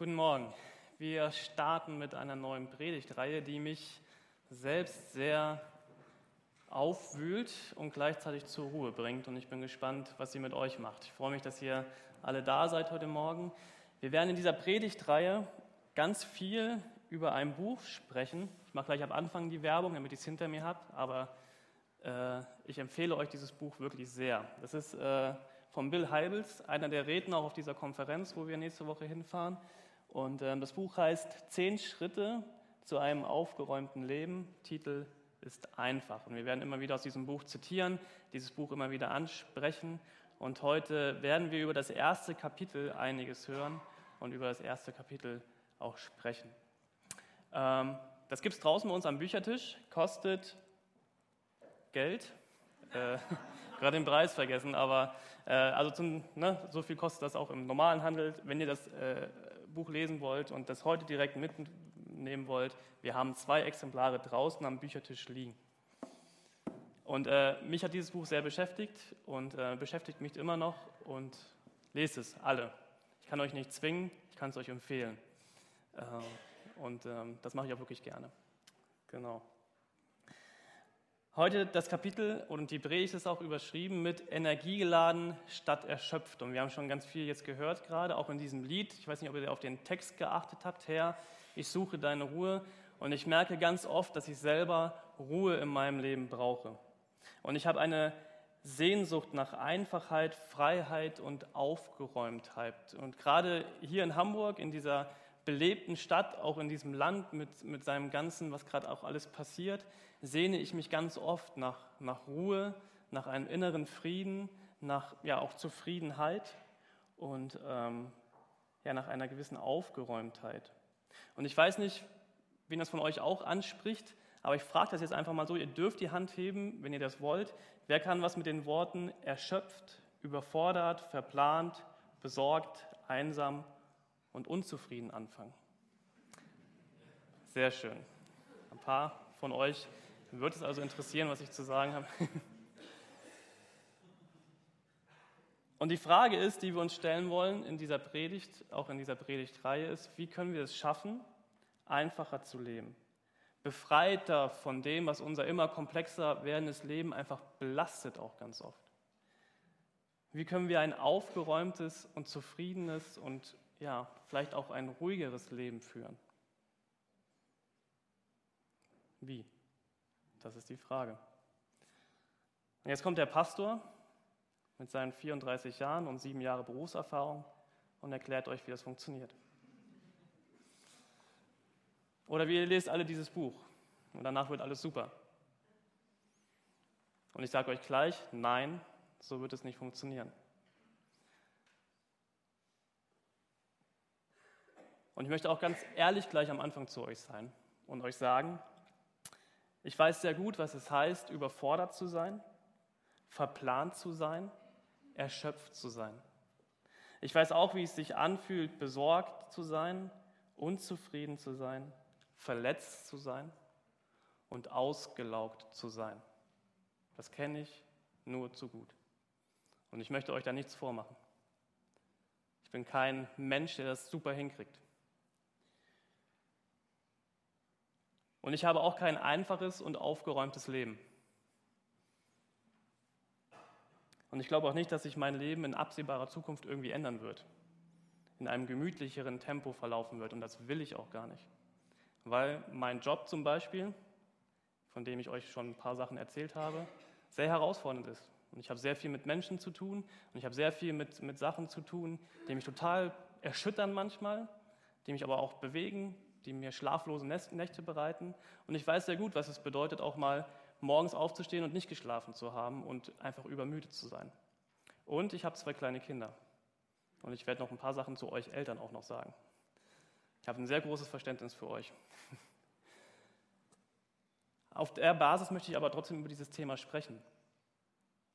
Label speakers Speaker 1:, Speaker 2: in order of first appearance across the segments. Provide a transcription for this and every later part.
Speaker 1: Guten Morgen. Wir starten mit einer neuen Predigtreihe, die mich selbst sehr aufwühlt und gleichzeitig zur Ruhe bringt. Und ich bin gespannt, was sie mit euch macht. Ich freue mich, dass ihr alle da seid heute Morgen. Wir werden in dieser Predigtreihe ganz viel über ein Buch sprechen. Ich mache gleich am Anfang die Werbung, damit ihr es hinter mir habt, aber äh, ich empfehle euch dieses Buch wirklich sehr. Das ist äh, von Bill Heibels, einer der Redner auch auf dieser Konferenz, wo wir nächste Woche hinfahren. Und äh, das Buch heißt Zehn Schritte zu einem aufgeräumten Leben. Titel ist einfach. Und wir werden immer wieder aus diesem Buch zitieren, dieses Buch immer wieder ansprechen. Und heute werden wir über das erste Kapitel einiges hören und über das erste Kapitel auch sprechen. Ähm, das gibt es draußen bei uns am Büchertisch, kostet Geld. Äh, gerade den Preis vergessen, aber äh, also zum, ne, so viel kostet das auch im normalen Handel. Wenn ihr das äh, Buch lesen wollt und das heute direkt mitnehmen wollt, wir haben zwei Exemplare draußen am Büchertisch liegen. Und äh, mich hat dieses Buch sehr beschäftigt und äh, beschäftigt mich immer noch und lest es alle. Ich kann euch nicht zwingen, ich kann es euch empfehlen. Äh, und ähm, das mache ich auch wirklich gerne. Genau. Heute das Kapitel und die Predigt ist auch überschrieben mit Energiegeladen statt erschöpft. Und wir haben schon ganz viel jetzt gehört gerade, auch in diesem Lied. Ich weiß nicht, ob ihr auf den Text geachtet habt. Herr, ich suche deine Ruhe. Und ich merke ganz oft, dass ich selber Ruhe in meinem Leben brauche. Und ich habe eine Sehnsucht nach Einfachheit, Freiheit und Aufgeräumtheit. Und gerade hier in Hamburg, in dieser belebten Stadt, auch in diesem Land mit, mit seinem Ganzen, was gerade auch alles passiert, sehne ich mich ganz oft nach, nach Ruhe, nach einem inneren Frieden, nach ja auch Zufriedenheit und ähm, ja, nach einer gewissen Aufgeräumtheit. Und ich weiß nicht, wen das von euch auch anspricht, aber ich frage das jetzt einfach mal so, ihr dürft die Hand heben, wenn ihr das wollt. Wer kann was mit den Worten erschöpft, überfordert, verplant, besorgt, einsam und unzufrieden anfangen? Sehr schön. Ein paar von euch wird es also interessieren, was ich zu sagen habe. Und die Frage ist, die wir uns stellen wollen in dieser Predigt, auch in dieser Predigtreihe, ist, wie können wir es schaffen, einfacher zu leben? Befreiter von dem, was unser immer komplexer werdendes Leben einfach belastet auch ganz oft. Wie können wir ein aufgeräumtes und zufriedenes und ja, vielleicht auch ein ruhigeres Leben führen? Wie? Das ist die Frage. Und jetzt kommt der Pastor mit seinen 34 Jahren und sieben Jahre Berufserfahrung und erklärt euch, wie das funktioniert. Oder wie ihr lest alle dieses Buch und danach wird alles super. Und ich sage euch gleich, nein, so wird es nicht funktionieren. Und ich möchte auch ganz ehrlich gleich am Anfang zu euch sein und euch sagen, ich weiß sehr gut, was es heißt, überfordert zu sein, verplant zu sein, erschöpft zu sein. Ich weiß auch, wie es sich anfühlt, besorgt zu sein, unzufrieden zu sein, verletzt zu sein und ausgelaugt zu sein. Das kenne ich nur zu gut. Und ich möchte euch da nichts vormachen. Ich bin kein Mensch, der das super hinkriegt. Und ich habe auch kein einfaches und aufgeräumtes Leben. Und ich glaube auch nicht, dass sich mein Leben in absehbarer Zukunft irgendwie ändern wird, in einem gemütlicheren Tempo verlaufen wird. Und das will ich auch gar nicht. Weil mein Job zum Beispiel, von dem ich euch schon ein paar Sachen erzählt habe, sehr herausfordernd ist. Und ich habe sehr viel mit Menschen zu tun und ich habe sehr viel mit, mit Sachen zu tun, die mich total erschüttern manchmal, die mich aber auch bewegen, die mir schlaflose Nächte bereiten. Und ich weiß sehr gut, was es bedeutet, auch mal morgens aufzustehen und nicht geschlafen zu haben und einfach übermüdet zu sein. Und ich habe zwei kleine Kinder. Und ich werde noch ein paar Sachen zu euch Eltern auch noch sagen. Ich habe ein sehr großes Verständnis für euch. Auf der Basis möchte ich aber trotzdem über dieses Thema sprechen.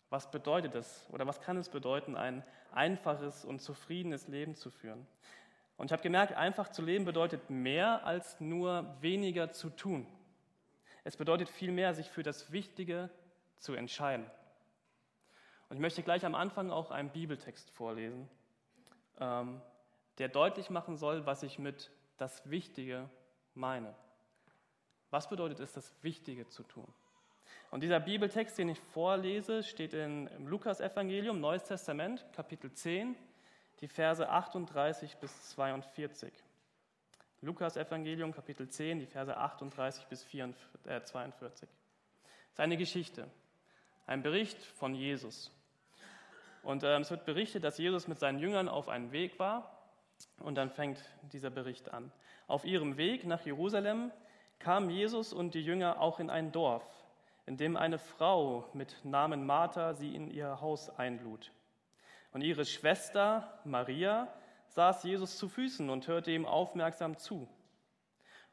Speaker 1: Was bedeutet es oder was kann es bedeuten, ein einfaches und zufriedenes Leben zu führen? Und ich habe gemerkt, einfach zu leben bedeutet mehr als nur weniger zu tun. Es bedeutet vielmehr, sich für das Wichtige zu entscheiden. Und ich möchte gleich am Anfang auch einen Bibeltext vorlesen, ähm, der deutlich machen soll, was ich mit das Wichtige meine. Was bedeutet es, das Wichtige zu tun? Und dieser Bibeltext, den ich vorlese, steht in, im Lukas-Evangelium, Neues Testament, Kapitel 10, die Verse 38 bis 42. Lukas-Evangelium, Kapitel 10, die Verse 38 bis 42. Äh, es ist eine Geschichte, ein Bericht von Jesus. Und äh, es wird berichtet, dass Jesus mit seinen Jüngern auf einem Weg war. Und dann fängt dieser Bericht an. Auf ihrem Weg nach Jerusalem kamen Jesus und die Jünger auch in ein Dorf, in dem eine Frau mit Namen Martha sie in ihr Haus einlud. Und ihre Schwester Maria saß Jesus zu Füßen und hörte ihm aufmerksam zu.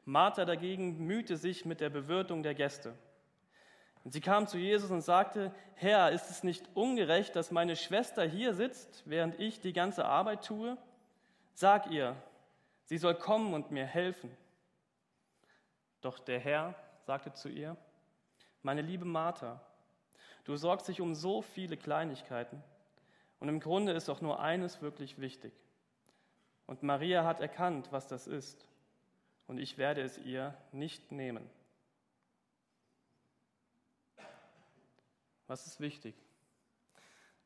Speaker 1: Martha dagegen mühte sich mit der Bewirtung der Gäste. Sie kam zu Jesus und sagte, Herr, ist es nicht ungerecht, dass meine Schwester hier sitzt, während ich die ganze Arbeit tue? Sag ihr, sie soll kommen und mir helfen. Doch der Herr sagte zu ihr, meine liebe Martha, du sorgst dich um so viele Kleinigkeiten und im Grunde ist doch nur eines wirklich wichtig. Und Maria hat erkannt, was das ist und ich werde es ihr nicht nehmen. Was ist wichtig?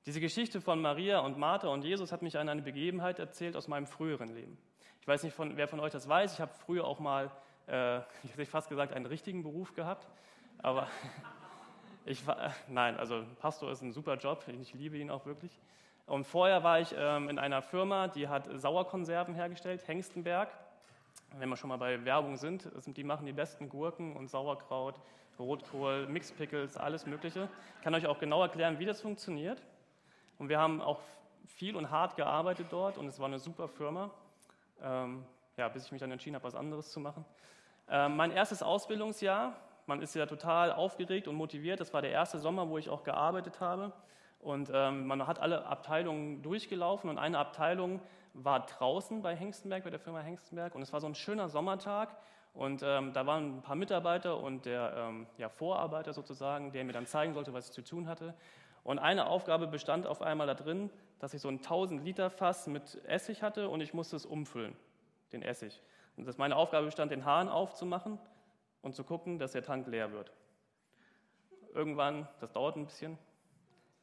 Speaker 1: Diese Geschichte von Maria und Martha und Jesus hat mich an eine Begebenheit erzählt aus meinem früheren Leben. Ich weiß nicht, von, wer von euch das weiß. Ich habe früher auch mal äh, ich hätte fast gesagt, einen richtigen Beruf gehabt. Aber ich war, nein, also Pastor ist ein super Job, ich liebe ihn auch wirklich. Und vorher war ich ähm, in einer Firma, die hat Sauerkonserven hergestellt, Hengstenberg. Wenn wir schon mal bei Werbung sind, die machen die besten Gurken und Sauerkraut, Rotkohl, Mixpickles, alles Mögliche. Ich kann euch auch genau erklären, wie das funktioniert. Und wir haben auch viel und hart gearbeitet dort und es war eine super Firma. Ähm, ja, bis ich mich dann entschieden habe, was anderes zu machen. Ähm, mein erstes Ausbildungsjahr, man ist ja total aufgeregt und motiviert. Das war der erste Sommer, wo ich auch gearbeitet habe. Und ähm, man hat alle Abteilungen durchgelaufen und eine Abteilung war draußen bei Hengstenberg, bei der Firma Hengstenberg. Und es war so ein schöner Sommertag. Und ähm, da waren ein paar Mitarbeiter und der ähm, ja, Vorarbeiter sozusagen, der mir dann zeigen sollte, was ich zu tun hatte. Und eine Aufgabe bestand auf einmal da drin, dass ich so ein 1000 Liter Fass mit Essig hatte und ich musste es umfüllen, den Essig. Und dass meine Aufgabe bestand, den Hahn aufzumachen und zu gucken, dass der Tank leer wird. Irgendwann, das dauert ein bisschen,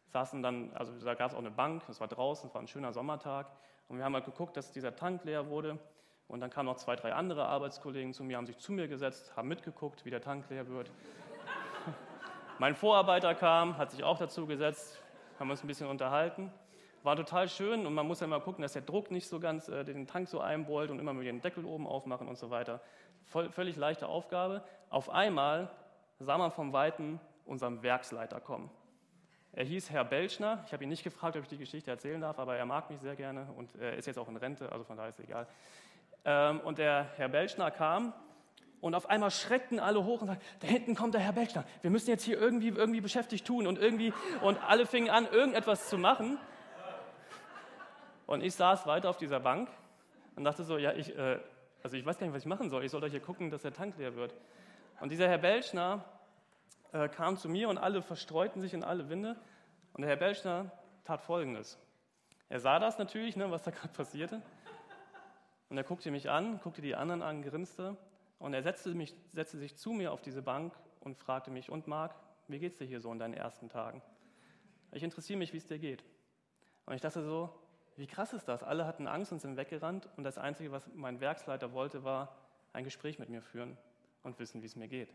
Speaker 1: saßen dann, also da gab es auch eine Bank, es war draußen, es war ein schöner Sommertag und wir haben halt geguckt, dass dieser Tank leer wurde. Und dann kamen noch zwei, drei andere Arbeitskollegen zu mir, haben sich zu mir gesetzt, haben mitgeguckt, wie der Tank leer wird. mein Vorarbeiter kam, hat sich auch dazu gesetzt, haben uns ein bisschen unterhalten. War total schön und man muss ja immer gucken, dass der Druck nicht so ganz äh, den Tank so einbeult und immer mit den Deckel oben aufmachen und so weiter. Voll, völlig leichte Aufgabe. Auf einmal sah man vom Weiten unseren Werksleiter kommen. Er hieß Herr Belschner. Ich habe ihn nicht gefragt, ob ich die Geschichte erzählen darf, aber er mag mich sehr gerne und er ist jetzt auch in Rente, also von daher ist es egal. Ähm, und der Herr Belschner kam und auf einmal schreckten alle hoch und sagten, da hinten kommt der Herr Belschner. Wir müssen jetzt hier irgendwie, irgendwie beschäftigt tun und irgendwie, und alle fingen an, irgendetwas zu machen. Und ich saß weiter auf dieser Bank und dachte so, ja, ich, äh, also ich weiß gar nicht, was ich machen soll. Ich soll doch hier gucken, dass der Tank leer wird. Und dieser Herr Belschner äh, kam zu mir und alle verstreuten sich in alle Winde. Und der Herr Belschner tat Folgendes. Er sah das natürlich, ne, was da gerade passierte. Und er guckte mich an, guckte die anderen an, grinste. Und er setzte, mich, setzte sich zu mir auf diese Bank und fragte mich, und Marc, wie geht's dir hier so in deinen ersten Tagen? Ich interessiere mich, wie es dir geht. Und ich dachte so, wie krass ist das? Alle hatten Angst und sind weggerannt und das Einzige, was mein Werksleiter wollte, war ein Gespräch mit mir führen und wissen, wie es mir geht.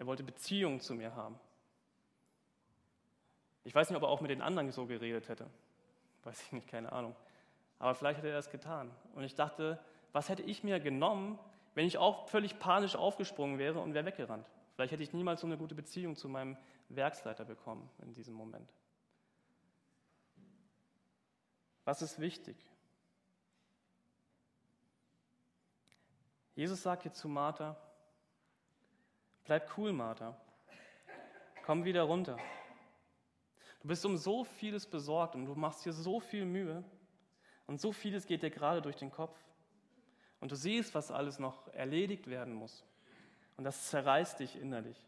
Speaker 1: Er wollte Beziehungen zu mir haben. Ich weiß nicht, ob er auch mit den anderen so geredet hätte. Weiß ich nicht, keine Ahnung. Aber vielleicht hätte er das getan. Und ich dachte, was hätte ich mir genommen, wenn ich auch völlig panisch aufgesprungen wäre und wäre weggerannt? Vielleicht hätte ich niemals so eine gute Beziehung zu meinem Werksleiter bekommen in diesem Moment. Was ist wichtig? Jesus sagt hier zu Martha, bleib cool, Martha. Komm wieder runter. Du bist um so vieles besorgt und du machst dir so viel Mühe und so vieles geht dir gerade durch den Kopf. Und du siehst, was alles noch erledigt werden muss. Und das zerreißt dich innerlich.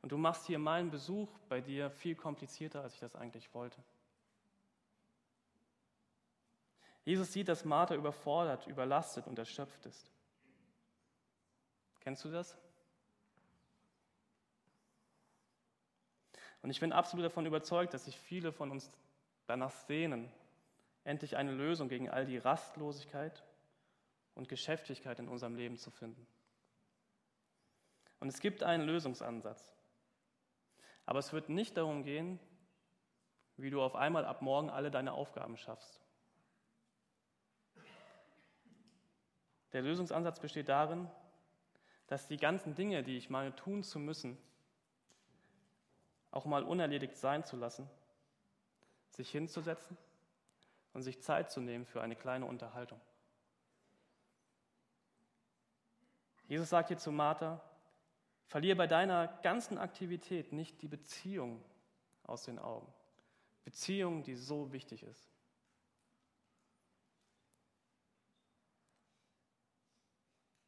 Speaker 1: Und du machst hier meinen Besuch bei dir viel komplizierter, als ich das eigentlich wollte. Jesus sieht, dass Martha überfordert, überlastet und erschöpft ist. Kennst du das? Und ich bin absolut davon überzeugt, dass sich viele von uns danach sehnen, endlich eine Lösung gegen all die Rastlosigkeit und Geschäftigkeit in unserem Leben zu finden. Und es gibt einen Lösungsansatz. Aber es wird nicht darum gehen, wie du auf einmal ab morgen alle deine Aufgaben schaffst. Der Lösungsansatz besteht darin, dass die ganzen Dinge, die ich meine tun zu müssen, auch mal unerledigt sein zu lassen, sich hinzusetzen und sich Zeit zu nehmen für eine kleine Unterhaltung. Jesus sagt hier zu Martha, verliere bei deiner ganzen Aktivität nicht die Beziehung aus den Augen. Beziehung, die so wichtig ist.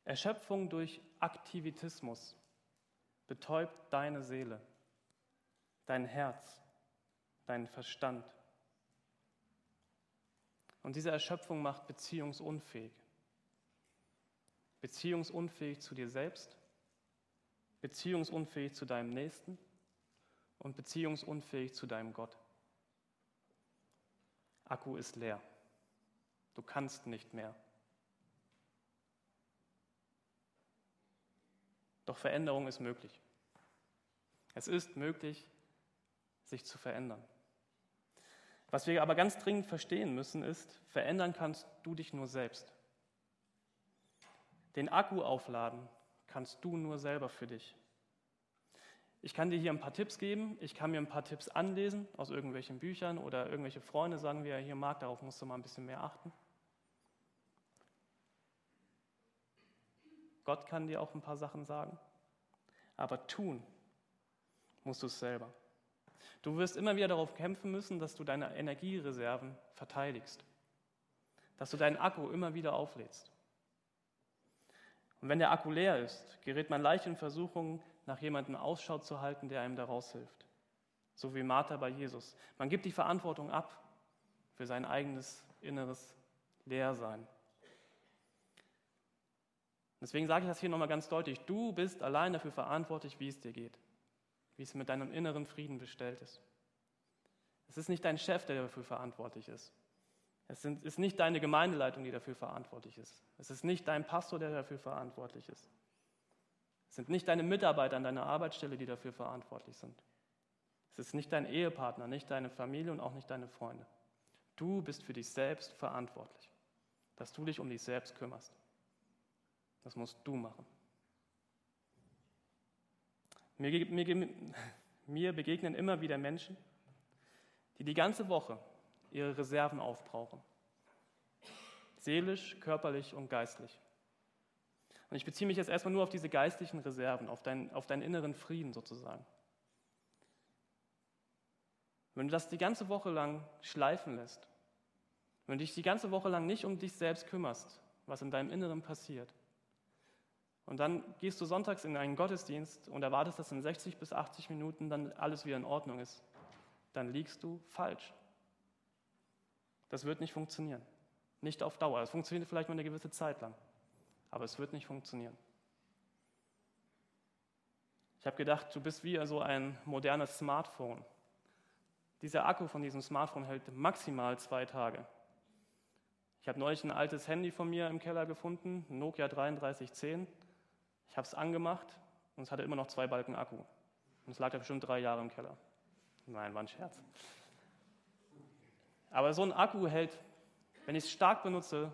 Speaker 1: Erschöpfung durch Aktivitismus betäubt deine Seele, dein Herz, deinen Verstand. Und diese Erschöpfung macht beziehungsunfähig. Beziehungsunfähig zu dir selbst, beziehungsunfähig zu deinem Nächsten und beziehungsunfähig zu deinem Gott. Akku ist leer. Du kannst nicht mehr. Doch Veränderung ist möglich. Es ist möglich, sich zu verändern. Was wir aber ganz dringend verstehen müssen, ist, verändern kannst du dich nur selbst. Den Akku aufladen kannst du nur selber für dich. Ich kann dir hier ein paar Tipps geben, ich kann mir ein paar Tipps anlesen aus irgendwelchen Büchern oder irgendwelche Freunde sagen, wie er hier mag, darauf musst du mal ein bisschen mehr achten. Gott kann dir auch ein paar Sachen sagen, aber tun musst du es selber. Du wirst immer wieder darauf kämpfen müssen, dass du deine Energiereserven verteidigst, dass du deinen Akku immer wieder auflädst. Und wenn der Akku leer ist, gerät man leicht in Versuchung, nach jemandem Ausschau zu halten, der einem daraus hilft. So wie Martha bei Jesus. Man gibt die Verantwortung ab für sein eigenes inneres Leersein. Deswegen sage ich das hier nochmal ganz deutlich. Du bist allein dafür verantwortlich, wie es dir geht, wie es mit deinem inneren Frieden bestellt ist. Es ist nicht dein Chef, der dafür verantwortlich ist. Es ist nicht deine Gemeindeleitung, die dafür verantwortlich ist. Es ist nicht dein Pastor, der dafür verantwortlich ist. Es sind nicht deine Mitarbeiter an deiner Arbeitsstelle, die dafür verantwortlich sind. Es ist nicht dein Ehepartner, nicht deine Familie und auch nicht deine Freunde. Du bist für dich selbst verantwortlich, dass du dich um dich selbst kümmerst. Das musst du machen. Mir, mir, mir begegnen immer wieder Menschen, die die ganze Woche ihre Reserven aufbrauchen. Seelisch, körperlich und geistlich. Und ich beziehe mich jetzt erstmal nur auf diese geistlichen Reserven, auf, dein, auf deinen inneren Frieden sozusagen. Wenn du das die ganze Woche lang schleifen lässt, wenn du dich die ganze Woche lang nicht um dich selbst kümmerst, was in deinem Inneren passiert, und dann gehst du sonntags in einen Gottesdienst und erwartest, dass in 60 bis 80 Minuten dann alles wieder in Ordnung ist, dann liegst du falsch. Das wird nicht funktionieren. Nicht auf Dauer. Es funktioniert vielleicht nur eine gewisse Zeit lang aber es wird nicht funktionieren. Ich habe gedacht, du bist wie so ein modernes Smartphone. Dieser Akku von diesem Smartphone hält maximal zwei Tage. Ich habe neulich ein altes Handy von mir im Keller gefunden, Nokia 3310. Ich habe es angemacht und es hatte immer noch zwei Balken Akku. Und es lag da bestimmt drei Jahre im Keller. Nein, war ein Scherz. Aber so ein Akku hält, wenn ich es stark benutze,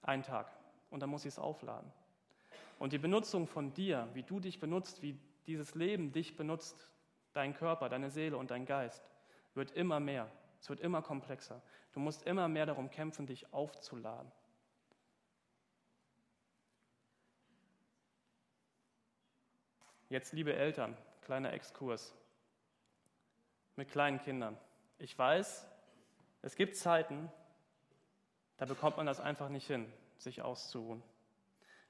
Speaker 1: einen Tag und dann muss ich es aufladen. Und die Benutzung von dir, wie du dich benutzt, wie dieses Leben dich benutzt, dein Körper, deine Seele und dein Geist, wird immer mehr. Es wird immer komplexer. Du musst immer mehr darum kämpfen, dich aufzuladen. Jetzt, liebe Eltern, kleiner Exkurs mit kleinen Kindern. Ich weiß, es gibt Zeiten, da bekommt man das einfach nicht hin sich auszuruhen.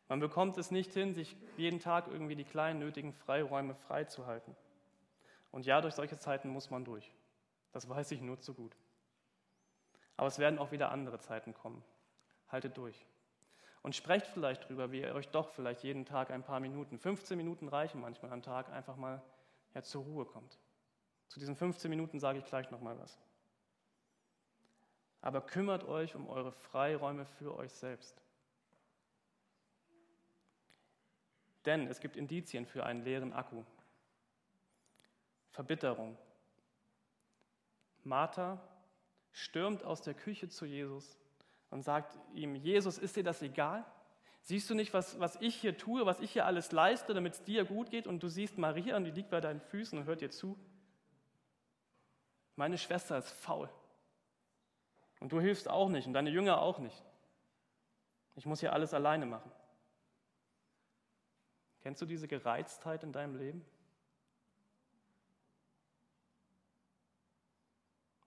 Speaker 1: Man bekommt es nicht hin, sich jeden Tag irgendwie die kleinen nötigen Freiräume freizuhalten. Und ja, durch solche Zeiten muss man durch. Das weiß ich nur zu gut. Aber es werden auch wieder andere Zeiten kommen. Haltet durch. Und sprecht vielleicht drüber, wie ihr euch doch vielleicht jeden Tag ein paar Minuten, 15 Minuten reichen manchmal am Tag, einfach mal ja, zur Ruhe kommt. Zu diesen 15 Minuten sage ich gleich nochmal was. Aber kümmert euch um eure Freiräume für euch selbst. Denn es gibt Indizien für einen leeren Akku. Verbitterung. Martha stürmt aus der Küche zu Jesus und sagt ihm, Jesus, ist dir das egal? Siehst du nicht, was, was ich hier tue, was ich hier alles leiste, damit es dir gut geht? Und du siehst Maria und die liegt bei deinen Füßen und hört dir zu. Meine Schwester ist faul. Und du hilfst auch nicht und deine Jünger auch nicht. Ich muss hier alles alleine machen. Kennst du diese Gereiztheit in deinem Leben?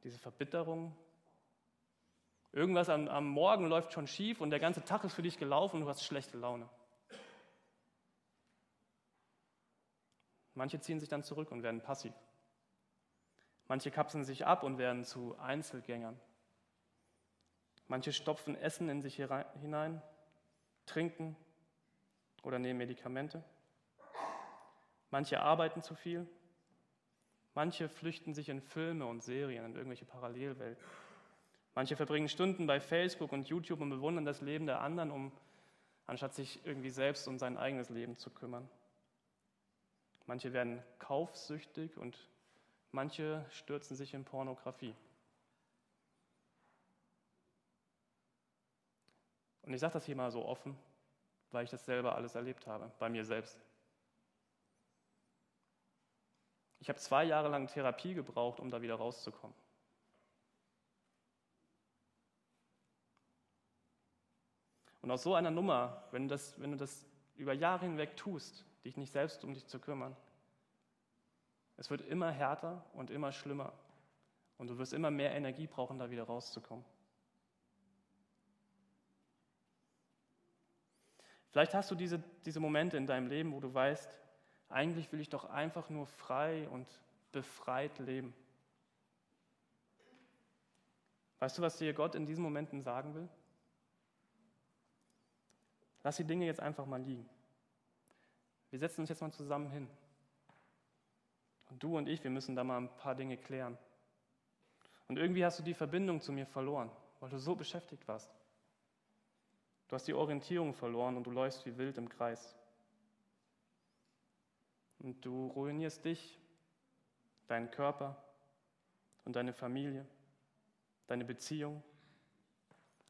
Speaker 1: Diese Verbitterung? Irgendwas am, am Morgen läuft schon schief und der ganze Tag ist für dich gelaufen und du hast schlechte Laune. Manche ziehen sich dann zurück und werden passiv. Manche kapseln sich ab und werden zu Einzelgängern. Manche stopfen Essen in sich hinein, trinken oder nehmen Medikamente. Manche arbeiten zu viel. Manche flüchten sich in Filme und Serien, in irgendwelche Parallelwelten. Manche verbringen Stunden bei Facebook und YouTube und bewundern das Leben der anderen, um anstatt sich irgendwie selbst um sein eigenes Leben zu kümmern. Manche werden kaufsüchtig und manche stürzen sich in Pornografie. Und ich sage das hier mal so offen, weil ich das selber alles erlebt habe, bei mir selbst. Ich habe zwei Jahre lang Therapie gebraucht, um da wieder rauszukommen. Und aus so einer Nummer, wenn du, das, wenn du das über Jahre hinweg tust, dich nicht selbst um dich zu kümmern, es wird immer härter und immer schlimmer. Und du wirst immer mehr Energie brauchen, da wieder rauszukommen. Vielleicht hast du diese, diese Momente in deinem Leben, wo du weißt, eigentlich will ich doch einfach nur frei und befreit leben. Weißt du, was dir Gott in diesen Momenten sagen will? Lass die Dinge jetzt einfach mal liegen. Wir setzen uns jetzt mal zusammen hin. Und du und ich, wir müssen da mal ein paar Dinge klären. Und irgendwie hast du die Verbindung zu mir verloren, weil du so beschäftigt warst. Du hast die Orientierung verloren und du läufst wie wild im Kreis. Und du ruinierst dich, deinen Körper und deine Familie, deine Beziehung.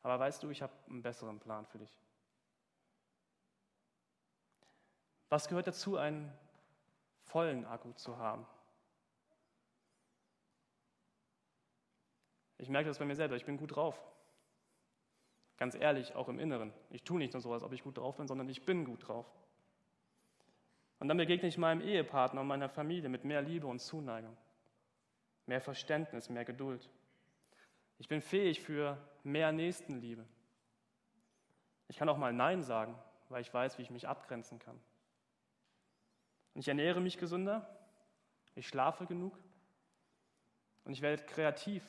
Speaker 1: Aber weißt du, ich habe einen besseren Plan für dich. Was gehört dazu, einen vollen Akku zu haben? Ich merke das bei mir selber, ich bin gut drauf. Ganz ehrlich, auch im Inneren. Ich tue nicht nur so, als ob ich gut drauf bin, sondern ich bin gut drauf. Und dann begegne ich meinem Ehepartner und meiner Familie mit mehr Liebe und Zuneigung, mehr Verständnis, mehr Geduld. Ich bin fähig für mehr Nächstenliebe. Ich kann auch mal Nein sagen, weil ich weiß, wie ich mich abgrenzen kann. Und ich ernähre mich gesünder, ich schlafe genug und ich werde kreativ.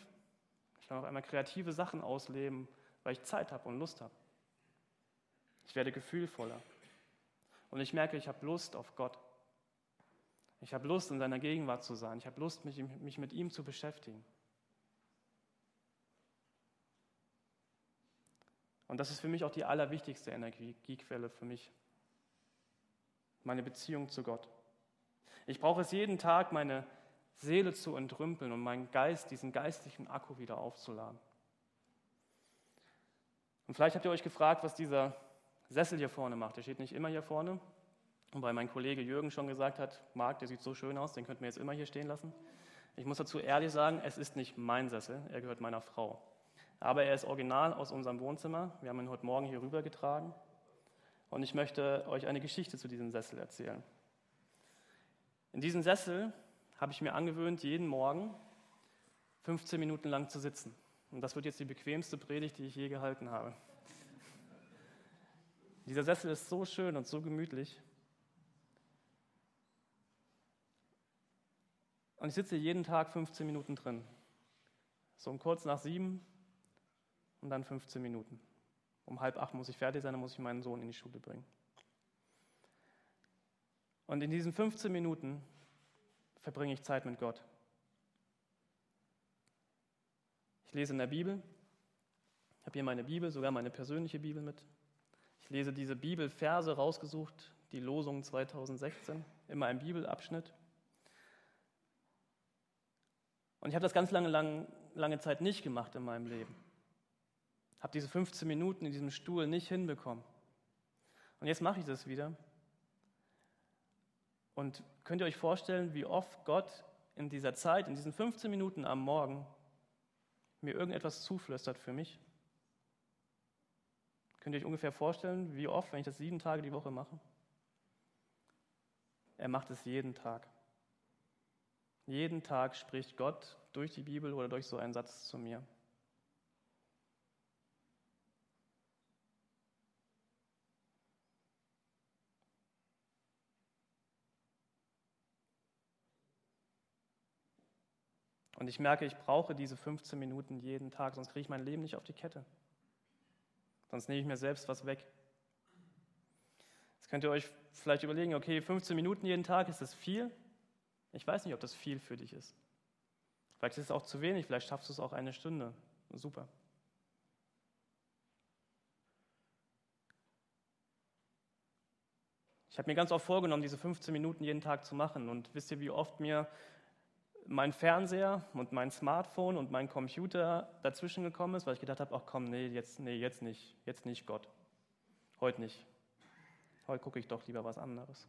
Speaker 1: Ich kann auch einmal kreative Sachen ausleben, weil ich Zeit habe und Lust habe. Ich werde gefühlvoller. Und ich merke, ich habe Lust auf Gott. Ich habe Lust, in seiner Gegenwart zu sein. Ich habe Lust, mich, mich mit ihm zu beschäftigen. Und das ist für mich auch die allerwichtigste Energiequelle für mich. Meine Beziehung zu Gott. Ich brauche es jeden Tag, meine Seele zu entrümpeln und meinen Geist, diesen geistlichen Akku wieder aufzuladen. Und vielleicht habt ihr euch gefragt, was dieser Sessel hier vorne macht. Der steht nicht immer hier vorne. Und weil mein Kollege Jürgen schon gesagt hat, Marc, der sieht so schön aus, den könnten wir jetzt immer hier stehen lassen. Ich muss dazu ehrlich sagen, es ist nicht mein Sessel, er gehört meiner Frau. Aber er ist original aus unserem Wohnzimmer. Wir haben ihn heute Morgen hier rübergetragen. Und ich möchte euch eine Geschichte zu diesem Sessel erzählen. In diesem Sessel habe ich mir angewöhnt, jeden Morgen 15 Minuten lang zu sitzen. Und das wird jetzt die bequemste Predigt, die ich je gehalten habe. Dieser Sessel ist so schön und so gemütlich. Und ich sitze jeden Tag 15 Minuten drin. So um kurz nach sieben und dann 15 Minuten. Um halb acht muss ich fertig sein, dann muss ich meinen Sohn in die Schule bringen. Und in diesen 15 Minuten verbringe ich Zeit mit Gott. Ich lese in der Bibel, ich habe hier meine Bibel, sogar meine persönliche Bibel mit. Ich lese diese Bibelverse rausgesucht, die Losung 2016, immer ein Bibelabschnitt. Und ich habe das ganz lange, lange, lange Zeit nicht gemacht in meinem Leben. Habe diese 15 Minuten in diesem Stuhl nicht hinbekommen. Und jetzt mache ich das wieder. Und könnt ihr euch vorstellen, wie oft Gott in dieser Zeit, in diesen 15 Minuten am Morgen, mir irgendetwas zuflüstert für mich? Könnt ihr euch ungefähr vorstellen, wie oft, wenn ich das sieben Tage die Woche mache? Er macht es jeden Tag. Jeden Tag spricht Gott durch die Bibel oder durch so einen Satz zu mir. Und ich merke, ich brauche diese 15 Minuten jeden Tag, sonst kriege ich mein Leben nicht auf die Kette. Sonst nehme ich mir selbst was weg. Jetzt könnt ihr euch vielleicht überlegen, okay, 15 Minuten jeden Tag, ist das viel? Ich weiß nicht, ob das viel für dich ist. Vielleicht ist es auch zu wenig, vielleicht schaffst du es auch eine Stunde. Super. Ich habe mir ganz oft vorgenommen, diese 15 Minuten jeden Tag zu machen. Und wisst ihr, wie oft mir mein Fernseher und mein Smartphone und mein Computer dazwischen gekommen ist, weil ich gedacht habe, ach komm, nee, jetzt, nee, jetzt nicht, jetzt nicht Gott. Heute nicht. Heute gucke ich doch lieber was anderes.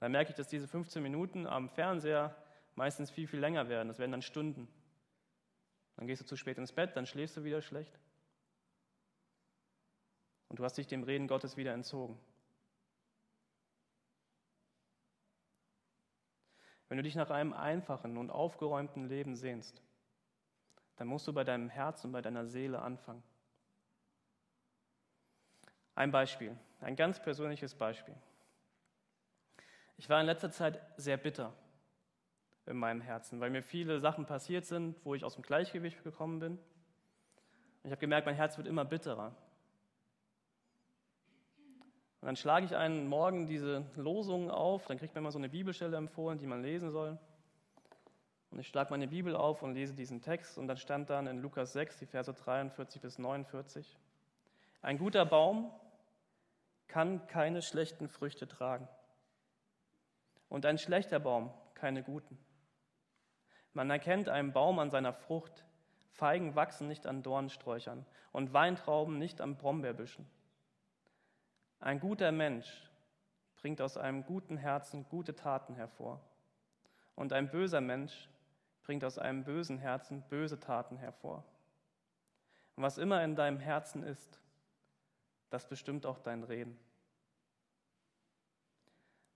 Speaker 1: Dann merke ich, dass diese 15 Minuten am Fernseher meistens viel, viel länger werden. Das werden dann Stunden. Dann gehst du zu spät ins Bett, dann schläfst du wieder schlecht. Und du hast dich dem Reden Gottes wieder entzogen. Wenn du dich nach einem einfachen und aufgeräumten Leben sehnst, dann musst du bei deinem Herz und bei deiner Seele anfangen. Ein Beispiel, ein ganz persönliches Beispiel. Ich war in letzter Zeit sehr bitter in meinem Herzen, weil mir viele Sachen passiert sind, wo ich aus dem Gleichgewicht gekommen bin. Und ich habe gemerkt, mein Herz wird immer bitterer. Und dann schlage ich einen Morgen diese Losungen auf, dann kriegt man immer so eine Bibelstelle empfohlen, die man lesen soll. Und ich schlage meine Bibel auf und lese diesen Text und dann stand dann in Lukas 6, die Verse 43 bis 49, ein guter Baum kann keine schlechten Früchte tragen und ein schlechter Baum keine guten. Man erkennt einen Baum an seiner Frucht, Feigen wachsen nicht an Dornsträuchern und Weintrauben nicht an Brombeerbüschen. Ein guter Mensch bringt aus einem guten Herzen gute Taten hervor. Und ein böser Mensch bringt aus einem bösen Herzen böse Taten hervor. Und was immer in deinem Herzen ist, das bestimmt auch dein Reden.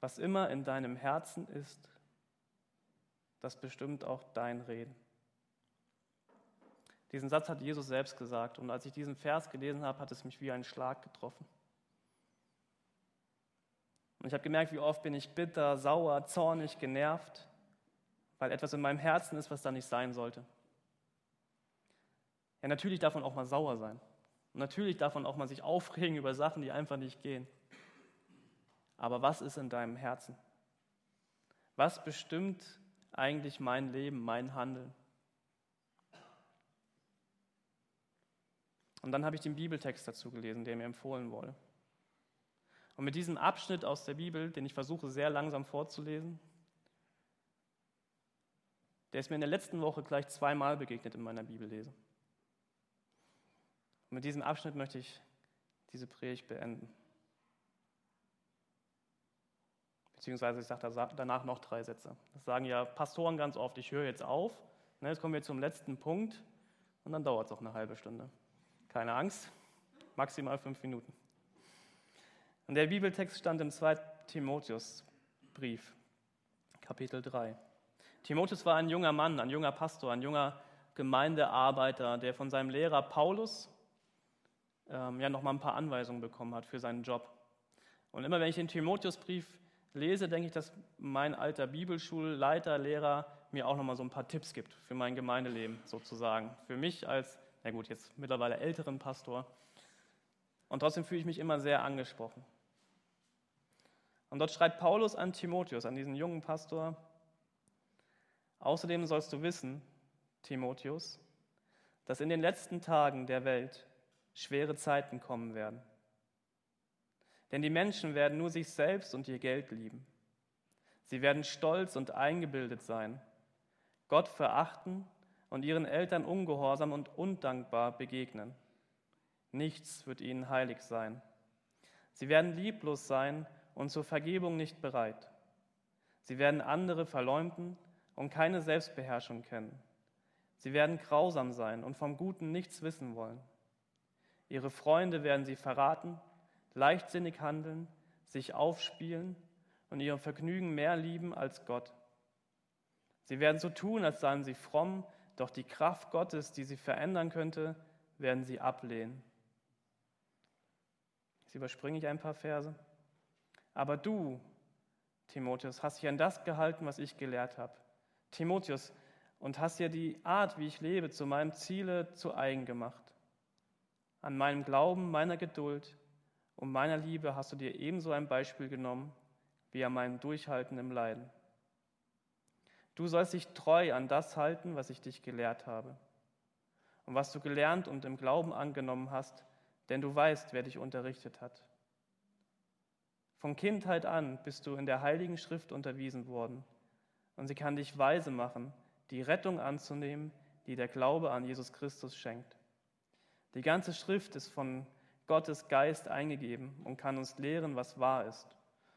Speaker 1: Was immer in deinem Herzen ist, das bestimmt auch dein Reden. Diesen Satz hat Jesus selbst gesagt und als ich diesen Vers gelesen habe, hat es mich wie ein Schlag getroffen. Und ich habe gemerkt, wie oft bin ich bitter, sauer, zornig, genervt, weil etwas in meinem Herzen ist, was da nicht sein sollte. Ja, natürlich darf man auch mal sauer sein. Und natürlich darf man auch mal sich aufregen über Sachen, die einfach nicht gehen. Aber was ist in deinem Herzen? Was bestimmt eigentlich mein Leben, mein Handeln? Und dann habe ich den Bibeltext dazu gelesen, der mir empfohlen wurde. Und mit diesem Abschnitt aus der Bibel, den ich versuche sehr langsam vorzulesen, der ist mir in der letzten Woche gleich zweimal begegnet in meiner Bibellese. Und mit diesem Abschnitt möchte ich diese Predigt beenden. Beziehungsweise ich sage danach noch drei Sätze. Das sagen ja Pastoren ganz oft, ich höre jetzt auf. Jetzt kommen wir zum letzten Punkt und dann dauert es auch eine halbe Stunde. Keine Angst, maximal fünf Minuten. Und der Bibeltext stand im 2. Timotheusbrief, Kapitel 3. Timotheus war ein junger Mann, ein junger Pastor, ein junger Gemeindearbeiter, der von seinem Lehrer Paulus ähm, ja nochmal ein paar Anweisungen bekommen hat für seinen Job. Und immer wenn ich den Timotheusbrief lese, denke ich, dass mein alter Bibelschulleiter, Lehrer mir auch nochmal so ein paar Tipps gibt für mein Gemeindeleben sozusagen. Für mich als, na gut, jetzt mittlerweile älteren Pastor. Und trotzdem fühle ich mich immer sehr angesprochen. Und dort schreibt Paulus an Timotheus, an diesen jungen Pastor, außerdem sollst du wissen, Timotheus, dass in den letzten Tagen der Welt schwere Zeiten kommen werden. Denn die Menschen werden nur sich selbst und ihr Geld lieben. Sie werden stolz und eingebildet sein, Gott verachten und ihren Eltern ungehorsam und undankbar begegnen. Nichts wird ihnen heilig sein. Sie werden lieblos sein und zur Vergebung nicht bereit. Sie werden andere verleumden und keine Selbstbeherrschung kennen. Sie werden grausam sein und vom Guten nichts wissen wollen. Ihre Freunde werden sie verraten, leichtsinnig handeln, sich aufspielen und ihr Vergnügen mehr lieben als Gott. Sie werden so tun, als seien sie fromm, doch die Kraft Gottes, die sie verändern könnte, werden sie ablehnen. Jetzt überspringe ich ein paar Verse. Aber du, Timotheus, hast dich an das gehalten, was ich gelehrt habe. Timotheus, und hast dir die Art, wie ich lebe, zu meinem Ziele zu eigen gemacht. An meinem Glauben, meiner Geduld und meiner Liebe hast du dir ebenso ein Beispiel genommen wie an meinem Durchhalten im Leiden. Du sollst dich treu an das halten, was ich dich gelehrt habe und was du gelernt und im Glauben angenommen hast, denn du weißt, wer dich unterrichtet hat. Von Kindheit an bist du in der Heiligen Schrift unterwiesen worden und sie kann dich weise machen, die Rettung anzunehmen, die der Glaube an Jesus Christus schenkt. Die ganze Schrift ist von Gottes Geist eingegeben und kann uns lehren, was wahr ist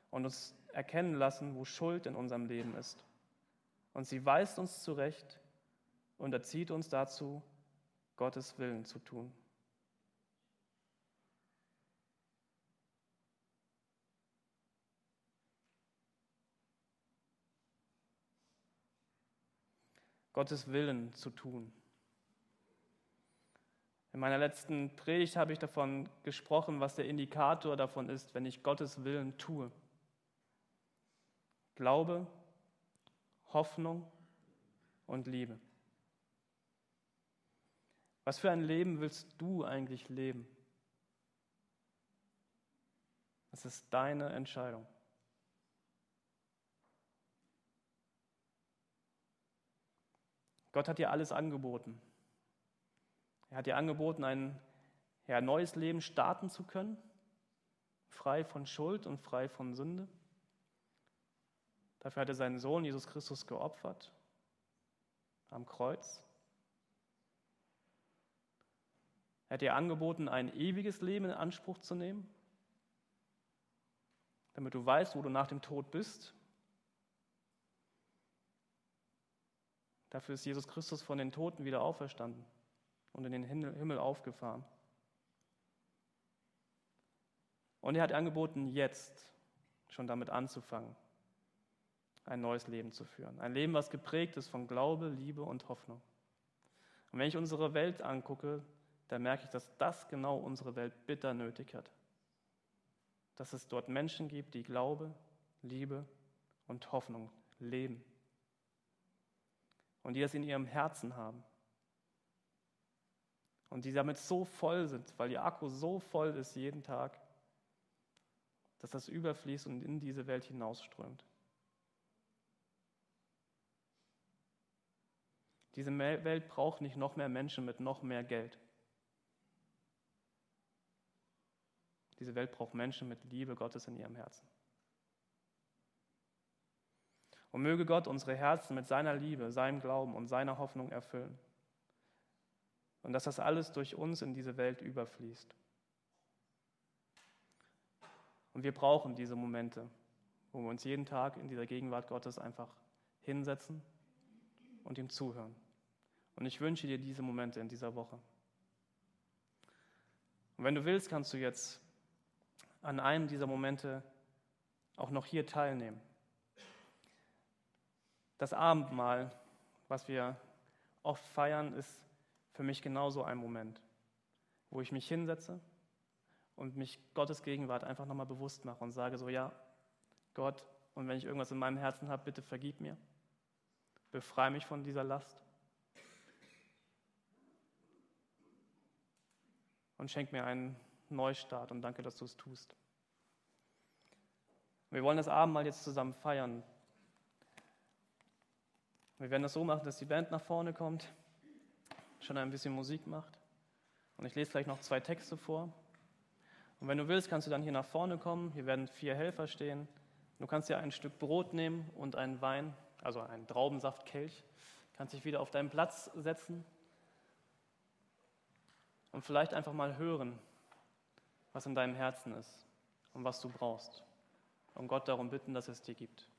Speaker 1: und uns erkennen lassen, wo Schuld in unserem Leben ist. Und sie weist uns zurecht und erzieht uns dazu, Gottes Willen zu tun. Gottes Willen zu tun. In meiner letzten Predigt habe ich davon gesprochen, was der Indikator davon ist, wenn ich Gottes Willen tue. Glaube, Hoffnung und Liebe. Was für ein Leben willst du eigentlich leben? Das ist deine Entscheidung. Gott hat dir alles angeboten. Er hat dir angeboten, ein ja, neues Leben starten zu können, frei von Schuld und frei von Sünde. Dafür hat er seinen Sohn Jesus Christus geopfert am Kreuz. Er hat dir angeboten, ein ewiges Leben in Anspruch zu nehmen, damit du weißt, wo du nach dem Tod bist Dafür ist Jesus Christus von den Toten wieder auferstanden und in den Himmel aufgefahren. Und er hat angeboten, jetzt schon damit anzufangen, ein neues Leben zu führen. Ein Leben, was geprägt ist von Glaube, Liebe und Hoffnung. Und wenn ich unsere Welt angucke, dann merke ich, dass das genau unsere Welt bitter nötig hat. Dass es dort Menschen gibt, die Glaube, Liebe und Hoffnung leben und die das in ihrem Herzen haben. Und die damit so voll sind, weil ihr Akku so voll ist jeden Tag, dass das überfließt und in diese Welt hinausströmt. Diese Welt braucht nicht noch mehr Menschen mit noch mehr Geld. Diese Welt braucht Menschen mit Liebe Gottes in ihrem Herzen. Und möge Gott unsere Herzen mit seiner Liebe, seinem Glauben und seiner Hoffnung erfüllen. Und dass das alles durch uns in diese Welt überfließt. Und wir brauchen diese Momente, wo wir uns jeden Tag in dieser Gegenwart Gottes einfach hinsetzen und ihm zuhören. Und ich wünsche dir diese Momente in dieser Woche. Und wenn du willst, kannst du jetzt an einem dieser Momente auch noch hier teilnehmen. Das Abendmahl, was wir oft feiern, ist für mich genauso ein Moment, wo ich mich hinsetze und mich Gottes Gegenwart einfach nochmal bewusst mache und sage so, ja, Gott, und wenn ich irgendwas in meinem Herzen habe, bitte vergib mir. Befreie mich von dieser Last. Und schenk mir einen Neustart und danke, dass du es tust. Wir wollen das Abendmahl jetzt zusammen feiern. Wir werden das so machen, dass die Band nach vorne kommt, schon ein bisschen Musik macht. Und ich lese gleich noch zwei Texte vor. Und wenn du willst, kannst du dann hier nach vorne kommen. Hier werden vier Helfer stehen. Du kannst dir ein Stück Brot nehmen und einen Wein, also einen Traubensaftkelch. Kannst dich wieder auf deinen Platz setzen und vielleicht einfach mal hören, was in deinem Herzen ist und was du brauchst. Und Gott darum bitten, dass es dir gibt.